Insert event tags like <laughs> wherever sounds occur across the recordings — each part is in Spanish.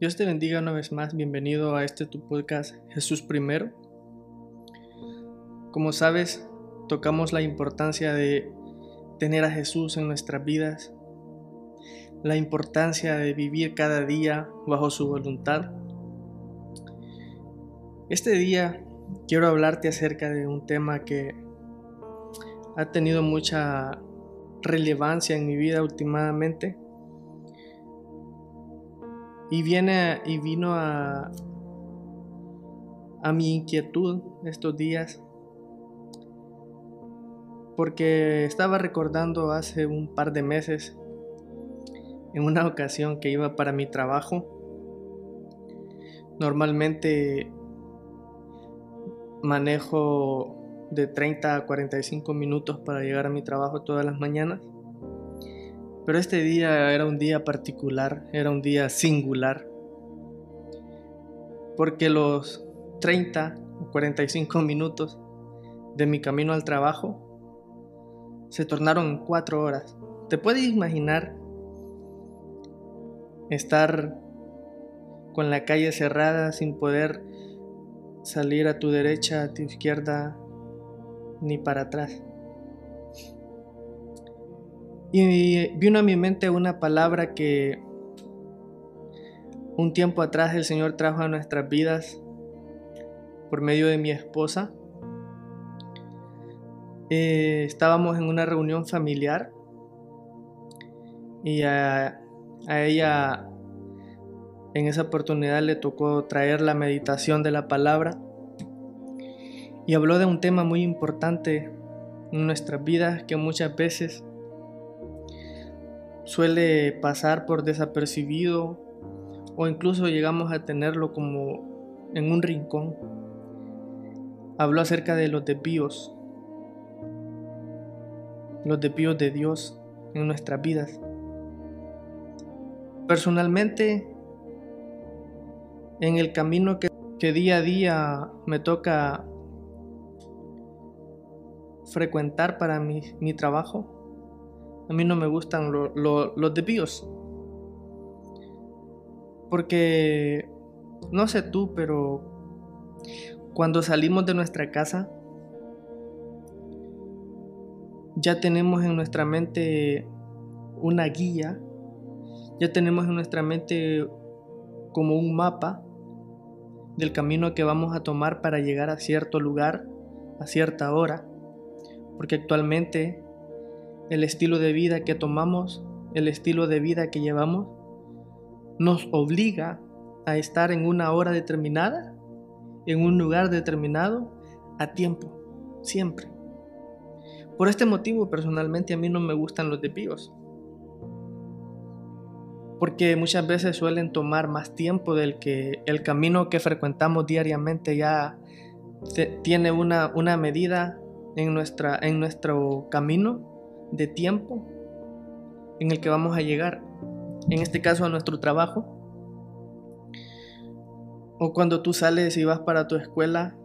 Dios te bendiga una vez más. Bienvenido a este tu podcast Jesús Primero. Como sabes, tocamos la importancia de tener a Jesús en nuestras vidas, la importancia de vivir cada día bajo su voluntad. Este día quiero hablarte acerca de un tema que ha tenido mucha relevancia en mi vida últimamente y viene y vino a, a mi inquietud estos días porque estaba recordando hace un par de meses en una ocasión que iba para mi trabajo normalmente manejo de 30 a 45 minutos para llegar a mi trabajo todas las mañanas pero este día era un día particular, era un día singular, porque los 30 o 45 minutos de mi camino al trabajo se tornaron cuatro horas. ¿Te puedes imaginar estar con la calle cerrada sin poder salir a tu derecha, a tu izquierda, ni para atrás? Y vino a mi mente una palabra que un tiempo atrás el Señor trajo a nuestras vidas por medio de mi esposa. Eh, estábamos en una reunión familiar y a, a ella en esa oportunidad le tocó traer la meditación de la palabra y habló de un tema muy importante en nuestras vidas que muchas veces suele pasar por desapercibido o incluso llegamos a tenerlo como en un rincón. Habló acerca de los desvíos, los desvíos de Dios en nuestras vidas. Personalmente, en el camino que, día a día me toca frecuentar para mi, mi trabajo, a mí no me gustan los desvíos. Porque, no sé tú, pero cuando salimos de nuestra casa, ya tenemos en nuestra mente una guía, ya tenemos en nuestra mente como un mapa del camino que vamos a tomar para llegar a cierto lugar a cierta hora, porque actualmente el estilo de vida que tomamos, el estilo de vida que llevamos, nos obliga a estar en una hora determinada, en un lugar determinado, a tiempo, siempre. Por este motivo, personalmente, a mí no me gustan los desvíos. Porque muchas veces suelen tomar más tiempo del que el camino que frecuentamos diariamente ya tiene una, una medida en, nuestra, en nuestro camino de tiempo en el que vamos a llegar, en este caso a nuestro trabajo, o cuando tú sales y vas para tu escuela,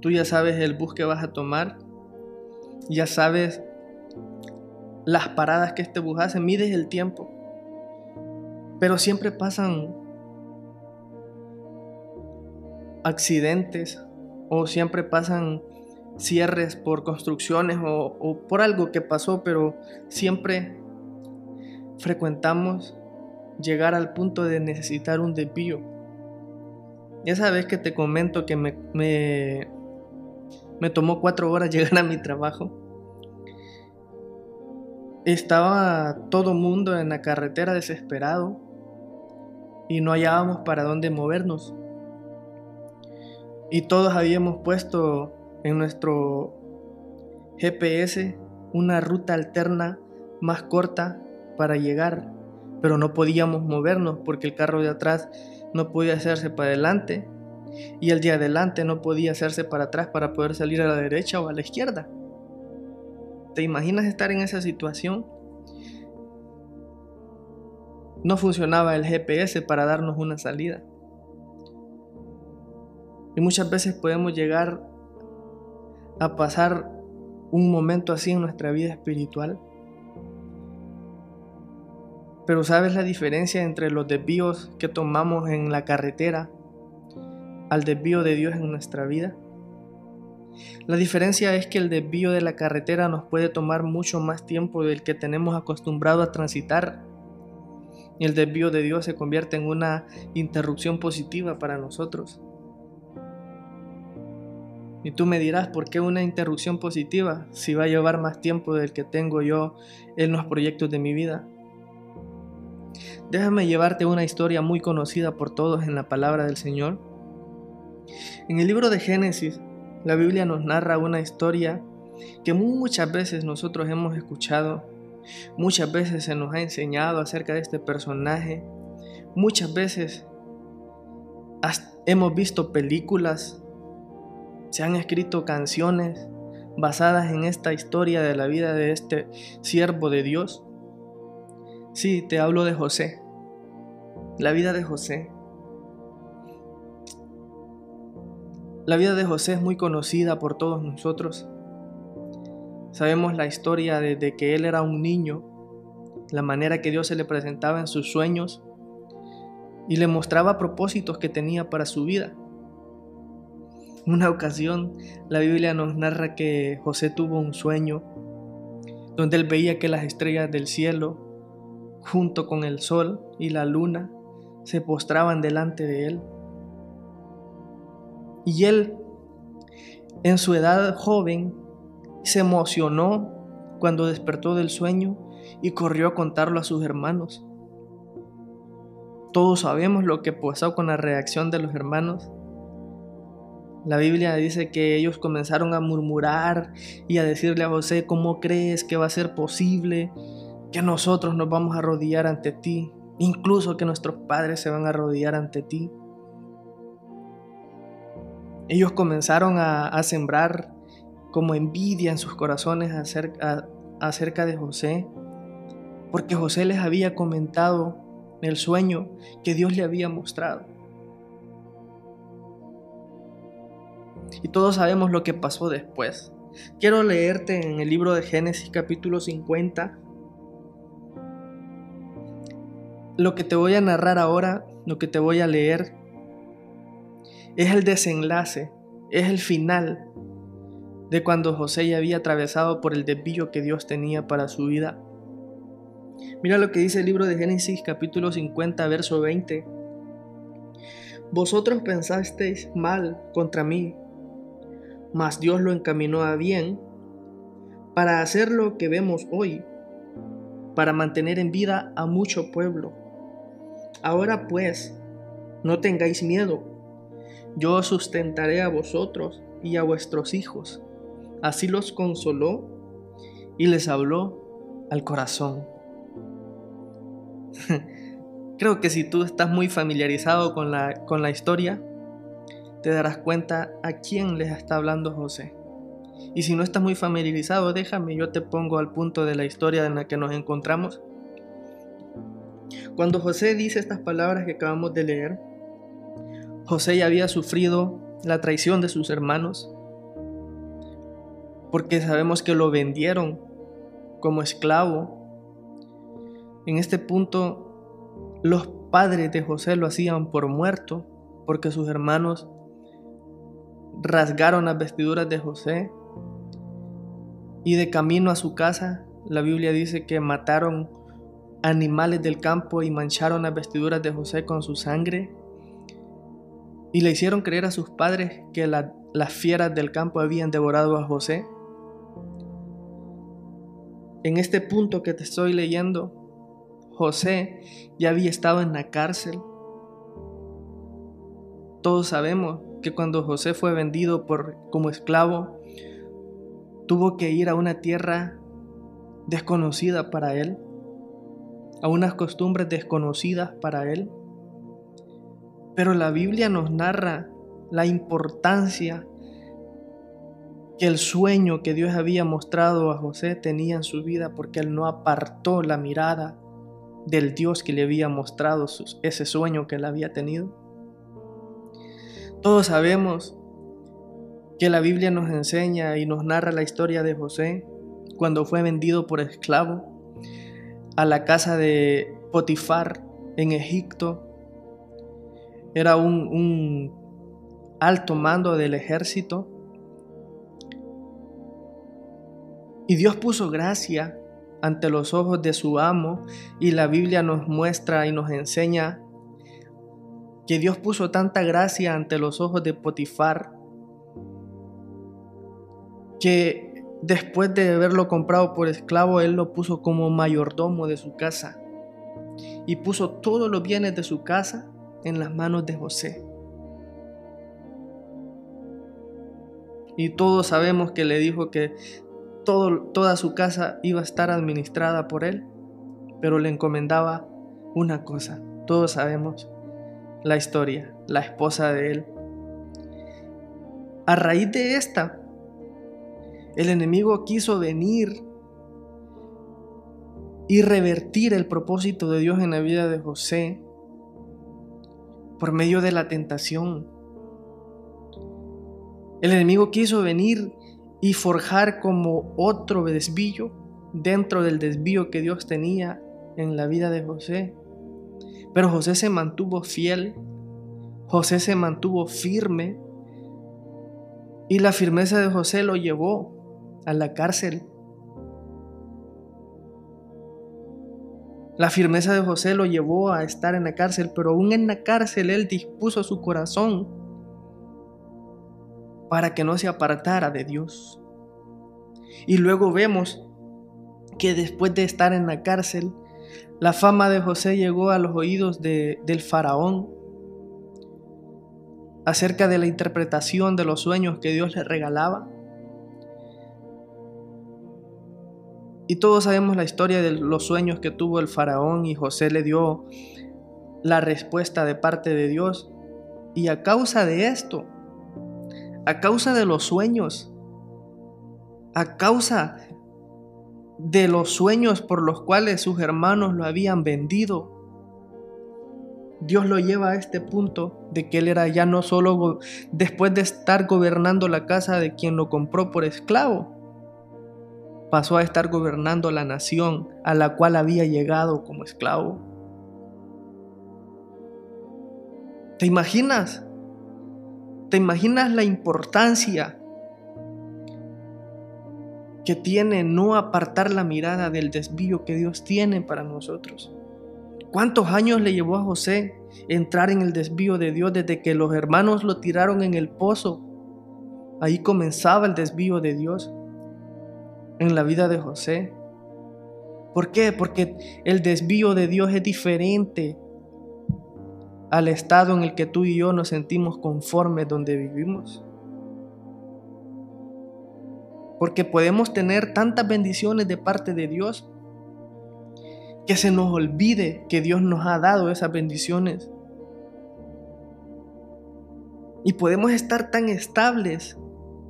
tú ya sabes el bus que vas a tomar, ya sabes las paradas que este bus hace, mides el tiempo, pero siempre pasan accidentes o siempre pasan cierres por construcciones o, por algo que pasó, pero siempre frecuentamos llegar al punto de necesitar un desvío. Esa vez que te comento que me, me, me tomó cuatro horas <laughs> llegar a mi trabajo, estaba todo mundo en la carretera desesperado y no hallábamos para dónde movernos. Y todos habíamos puesto en nuestro GPS una ruta alterna más corta para llegar, pero no podíamos movernos porque el carro de atrás no podía hacerse para adelante y el de adelante no podía hacerse para atrás para poder salir a la derecha o a la izquierda. ¿Te imaginas estar en esa situación? No funcionaba el GPS para darnos una salida. Y muchas veces podemos llegar a pasar un momento así en nuestra vida espiritual? Pero ¿sabes la diferencia entre los desvíos que tomamos en la carretera al desvío de Dios en nuestra vida? La diferencia es que el desvío de la carretera nos puede tomar mucho más tiempo del que tenemos acostumbrado a transitar. Y el desvío de Dios se convierte en una interrupción positiva para nosotros. Y tú me dirás, ¿por qué una interrupción positiva si va a llevar más tiempo del que tengo yo en los proyectos de mi vida? Déjame llevarte una historia muy conocida por todos en la palabra del Señor. En el libro de Génesis, la Biblia nos narra una historia que muchas veces nosotros hemos escuchado, muchas veces se nos ha enseñado acerca de este personaje, muchas veces hemos visto películas se han escrito canciones basadas en esta historia de la vida de este siervo de Dios. Sí, te hablo de José, la vida de José. La vida de José es muy conocida por todos nosotros. Sabemos la historia desde que él era un niño, la manera que Dios se le presentaba en sus sueños y le mostraba propósitos que tenía para su vida. Una ocasión la Biblia nos narra que José tuvo un sueño donde él veía que las estrellas del cielo, junto con el sol y la luna, se postraban delante de él. Y él, en su edad joven, se emocionó cuando despertó del sueño y corrió a contarlo a sus hermanos. Todos sabemos lo que pasó con la reacción de los hermanos la Biblia dice que ellos comenzaron a murmurar y a decirle a José, ¿cómo crees que va a ser posible que nosotros nos vamos a arrodillar ante ti? Incluso que nuestros padres se van a arrodillar ante ti. Ellos comenzaron a, sembrar como envidia en sus corazones acerca, acerca de José, porque José les había comentado el sueño que Dios le había mostrado. Y todos sabemos lo que pasó después. Quiero leerte en el libro de Génesis capítulo 50. Lo que te voy a narrar ahora, lo que te voy a leer, es el desenlace, es el final de cuando José ya había atravesado por el desvío que Dios tenía para su vida. Mira lo que dice el libro de Génesis capítulo 50, verso 20. Vosotros pensasteis mal contra mí, mas Dios lo encaminó a bien para hacer lo que vemos hoy, para mantener en vida a mucho pueblo. Ahora pues, no tengáis miedo, yo os sustentaré a vosotros y a vuestros hijos. Así los consoló y les habló al corazón. <laughs> Creo que si tú estás muy familiarizado con la, con la historia, te darás cuenta a quién les está hablando José. Y si no estás muy familiarizado, déjame, yo te pongo al punto de la historia en la que nos encontramos. Cuando José dice estas palabras que acabamos de leer, José ya había sufrido la traición de sus hermanos, porque sabemos que lo vendieron como esclavo. En este punto, los padres de José lo hacían por muerto, porque sus hermanos rasgaron las vestiduras de José y de camino a su casa, la Biblia dice que mataron animales del campo y mancharon las vestiduras de José con su sangre y le hicieron creer a sus padres que las fieras del campo habían devorado a José. En este punto que te estoy leyendo, José ya había estado en la cárcel. Todos sabemos que cuando José fue vendido por, como esclavo, tuvo que ir a una tierra desconocida para él, a unas costumbres desconocidas para él. Pero la Biblia nos narra la importancia que el sueño que Dios había mostrado a José tenía en su vida porque él no apartó la mirada del Dios que le había mostrado ese sueño que él había tenido. Todos sabemos que la Biblia nos enseña y nos narra la historia de José cuando fue vendido por esclavo a la casa de Potifar en Egipto. Era un, un alto mando del ejército. Y Dios puso gracia ante los ojos de su amo y la Biblia nos muestra y nos enseña que Dios puso tanta gracia ante los ojos de Potifar que después de haberlo comprado por esclavo, él lo puso como mayordomo de su casa y puso todos los bienes de su casa en las manos de José. Y todos sabemos que le dijo que toda su casa iba a estar administrada por él, pero le encomendaba una cosa. Todos sabemos la historia, la esposa de él. A raíz de esta, el enemigo quiso venir y revertir el propósito de Dios en la vida de José por medio de la tentación. El enemigo quiso venir y forjar como otro desvío dentro del desvío que Dios tenía en la vida de José. Pero José se mantuvo fiel, José se mantuvo firme y la firmeza de José lo llevó a la cárcel. La firmeza de José lo llevó a estar en la cárcel, pero aún en la cárcel él dispuso su corazón para que no se apartara de Dios. Y luego vemos que después de estar en la cárcel, la fama de José llegó a los oídos del faraón acerca de la interpretación de los sueños que Dios le regalaba. Y todos sabemos la historia de los sueños que tuvo el faraón y José le dio la respuesta de parte de Dios. Y a causa de esto, a causa de los sueños, a causa de los sueños por los cuales sus hermanos lo habían vendido. Dios lo lleva a este punto de que él era ya no solo después de estar gobernando la casa de quien lo compró por esclavo, pasó a estar gobernando la nación a la cual había llegado como esclavo. ¿Te imaginas? ¿Te imaginas la importancia que tiene no apartar la mirada del desvío que Dios tiene para nosotros? ¿Cuántos años le llevó a José entrar en el desvío de Dios desde que los hermanos lo tiraron en el pozo? Ahí comenzaba el desvío de Dios en la vida de José. ¿Por qué? Porque el desvío de Dios es diferente al estado en el que tú y yo nos sentimos conformes donde vivimos. Porque podemos tener tantas bendiciones de parte de Dios que se nos olvide que Dios nos ha dado esas bendiciones. Y podemos estar tan estables,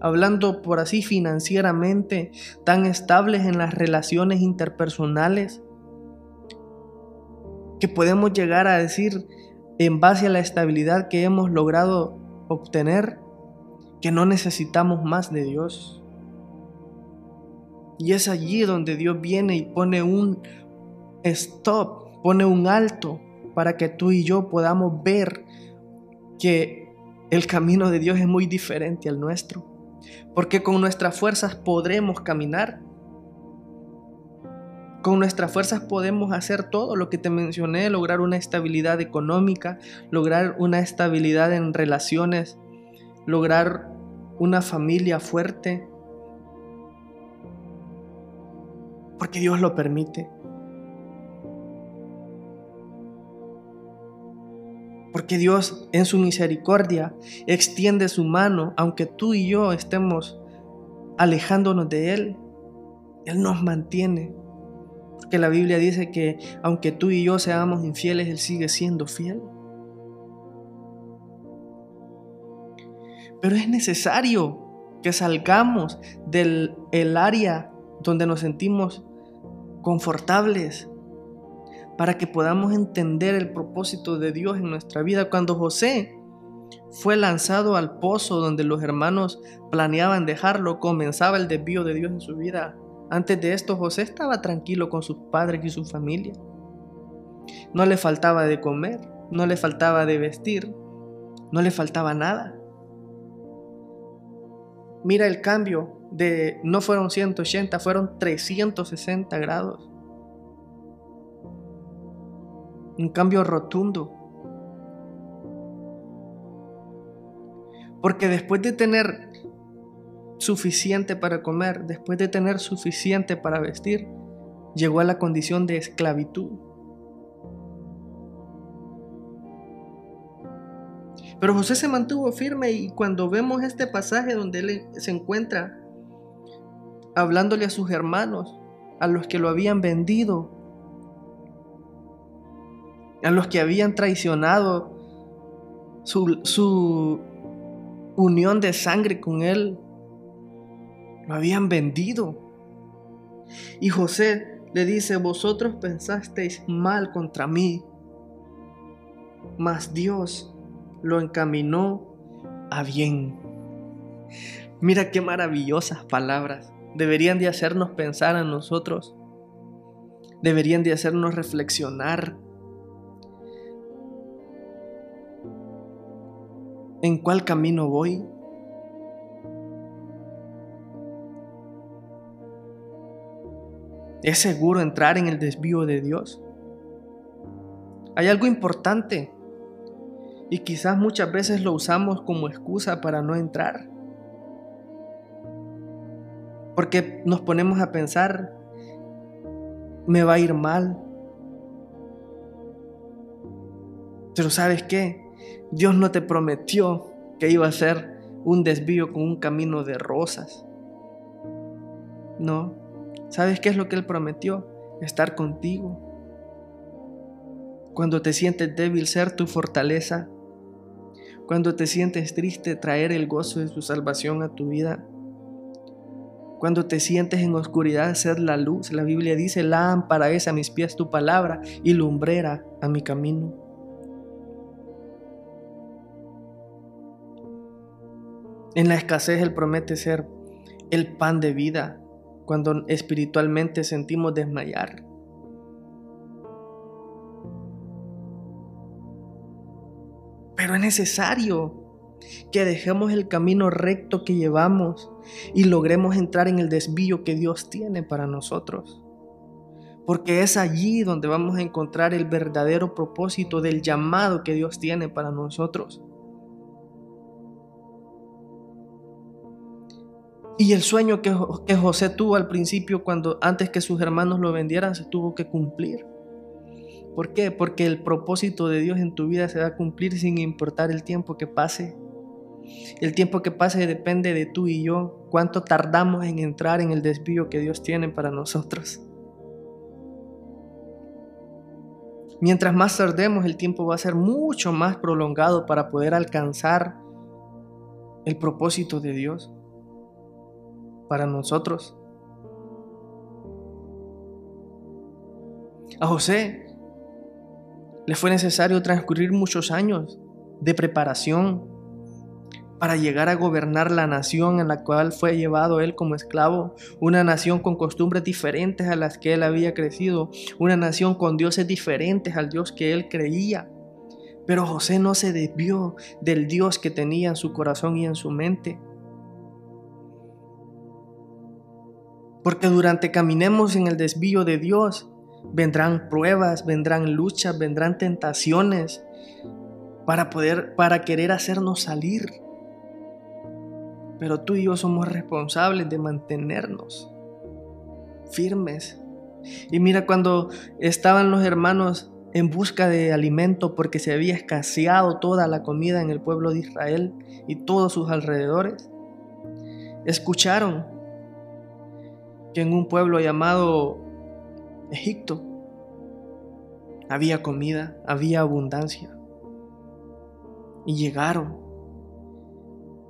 hablando por así financieramente, tan estables en las relaciones interpersonales, que podemos llegar a decir, en base a la estabilidad que hemos logrado obtener, que no necesitamos más de Dios. Y es allí donde Dios viene y pone un stop, pone un alto para que tú y yo podamos ver que el camino de Dios es muy diferente al nuestro. Porque con nuestras fuerzas podremos caminar, con nuestras fuerzas podemos hacer todo lo que te mencioné, lograr una estabilidad económica, lograr una estabilidad en relaciones, lograr una familia fuerte. Porque Dios lo permite. Porque Dios en su misericordia extiende su mano, aunque tú y yo estemos alejándonos de Él. Él nos mantiene que la Biblia dice que aunque tú y yo seamos infieles, Él sigue siendo fiel. Pero es necesario que salgamos del el área donde nos sentimos confortables para que podamos entender el propósito de Dios en nuestra vida. Cuando José fue lanzado al pozo donde los hermanos planeaban dejarlo, comenzaba el desvío de Dios en su vida. Antes de esto, José estaba tranquilo con sus padres y su familia. No le faltaba de comer, no le faltaba de vestir, no le faltaba nada. Mira el cambio de no fueron 180, fueron 360 grados. Un cambio rotundo. Porque después de tener suficiente para comer, después de tener suficiente para vestir, llegó a la condición de esclavitud. Pero José se mantuvo firme y cuando vemos este pasaje donde él se encuentra hablándole a sus hermanos, a los que lo habían vendido, a los que habían traicionado su, su unión de sangre con él, lo habían vendido. Y José le dice, vosotros pensasteis mal contra mí, mas Dios lo encaminó a bien. Mira qué maravillosas palabras. Deberían de hacernos pensar a nosotros. Deberían de hacernos reflexionar. ¿En cuál camino voy? ¿Es seguro entrar en el desvío de Dios? Hay algo importante y quizás muchas veces lo usamos como excusa para no entrar. Porque nos ponemos a pensar, me va a ir mal. Pero sabes qué? Dios no te prometió que iba a ser un desvío con un camino de rosas. No. ¿Sabes qué es lo que Él prometió? Estar contigo. Cuando te sientes débil, ser tu fortaleza. Cuando te sientes triste, traer el gozo de su salvación a tu vida. Cuando te sientes en oscuridad, ser la luz. La Biblia dice, lámpara es a mis pies tu palabra y lumbrera a mi camino. En la escasez Él promete ser el pan de vida cuando espiritualmente sentimos desmayar. Pero es necesario que dejemos el camino recto que llevamos y logremos entrar en el desvío que Dios tiene para nosotros. Porque es allí donde vamos a encontrar el verdadero propósito del llamado que Dios tiene para nosotros. Y el sueño que, José tuvo al principio, cuando antes que sus hermanos lo vendieran, se tuvo que cumplir. ¿Por qué? Porque el propósito de Dios en tu vida se va a cumplir sin importar el tiempo que pase. El tiempo que pase depende de tú y yo, cuánto tardamos en entrar en el desvío que Dios tiene para nosotros. Mientras más tardemos, el tiempo va a ser mucho más prolongado para poder alcanzar el propósito de Dios para nosotros. A José le fue necesario transcurrir muchos años de preparación para llegar a gobernar la nación en la cual fue llevado él como esclavo, una nación con costumbres diferentes a las que él había crecido, una nación con dioses diferentes al Dios que él creía. Pero José no se desvió del Dios que tenía en su corazón y en su mente. Porque durante caminemos en el desvío de Dios, Vendrán pruebas, vendrán luchas, vendrán tentaciones para poder, para querer hacernos salir. Pero tú y yo somos responsables de mantenernos firmes. Y mira cuando estaban los hermanos en busca de alimento porque se había escaseado toda la comida en el pueblo de Israel y todos sus alrededores, escucharon que en un pueblo llamado Egipto. Había comida, había abundancia. Y llegaron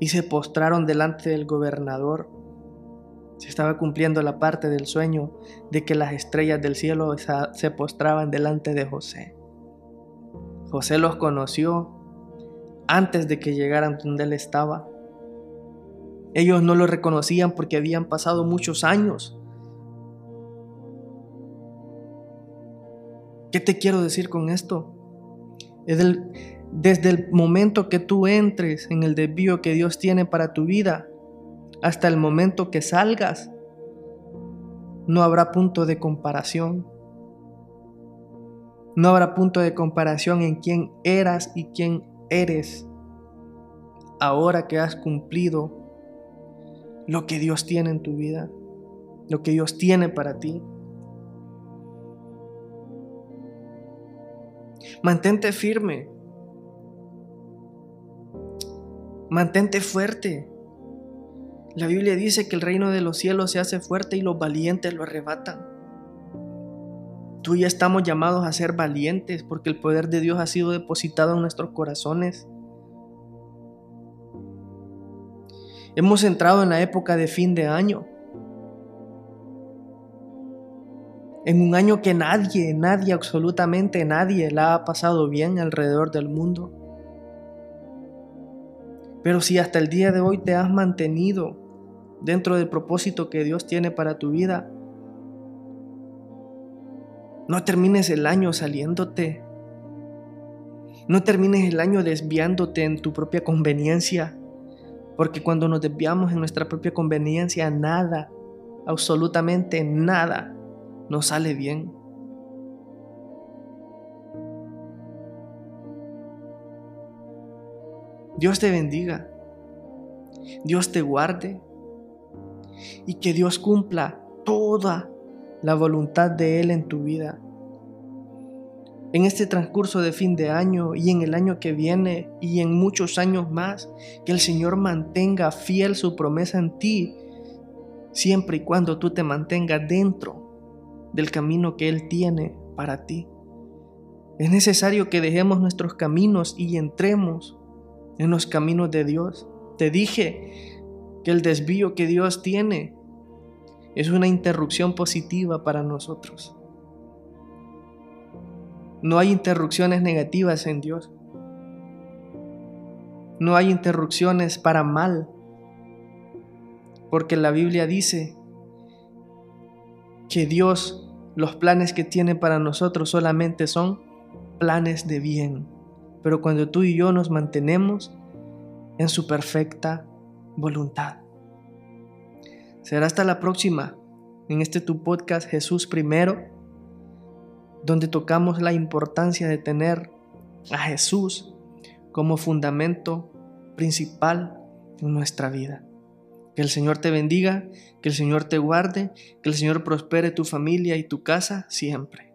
y se postraron delante del gobernador. Se estaba cumpliendo la parte del sueño de que las estrellas del cielo se postraban delante de José. José los conoció antes de que llegaran donde él estaba. Ellos no lo reconocían porque habían pasado muchos años ¿Qué te quiero decir con esto? Desde el momento que tú entres en el desvío que Dios tiene para tu vida, hasta el momento que salgas, no habrá punto de comparación. No habrá punto de comparación en quién eras y quién eres ahora que has cumplido lo que Dios tiene en tu vida, lo que Dios tiene para ti. Mantente firme. Mantente fuerte. La Biblia dice que el reino de los cielos se hace fuerte y los valientes lo arrebatan. Tú y estamos llamados a ser valientes porque el poder de Dios ha sido depositado en nuestros corazones. Hemos entrado en la época de fin de año. En un año que nadie, nadie, absolutamente nadie la ha pasado bien alrededor del mundo. Pero si hasta el día de hoy te has mantenido dentro del propósito que Dios tiene para tu vida, no termines el año saliéndote. No termines el año desviándote en tu propia conveniencia. Porque cuando nos desviamos en nuestra propia conveniencia, nada, absolutamente nada, nos sale bien. Dios te bendiga. Dios te guarde. Y que Dios cumpla toda la voluntad de Él en tu vida en este transcurso de fin de año y en el año que viene y en muchos años más, que el Señor mantenga fiel su promesa en ti, siempre y cuando tú te mantengas dentro del camino que Él tiene para ti. Es necesario que dejemos nuestros caminos y entremos en los caminos de Dios. Te dije que el desvío que Dios tiene es una interrupción positiva para nosotros. No hay interrupciones negativas en Dios. No hay interrupciones para mal. Porque la Biblia dice que Dios, los planes que tiene para nosotros solamente son planes de bien. Pero cuando tú y yo nos mantenemos en su perfecta voluntad. Será hasta la próxima en este tu podcast Jesús primero donde tocamos la importancia de tener a Jesús como fundamento principal en nuestra vida. Que el Señor te bendiga, que el Señor te guarde, que el Señor prospere tu familia y tu casa siempre.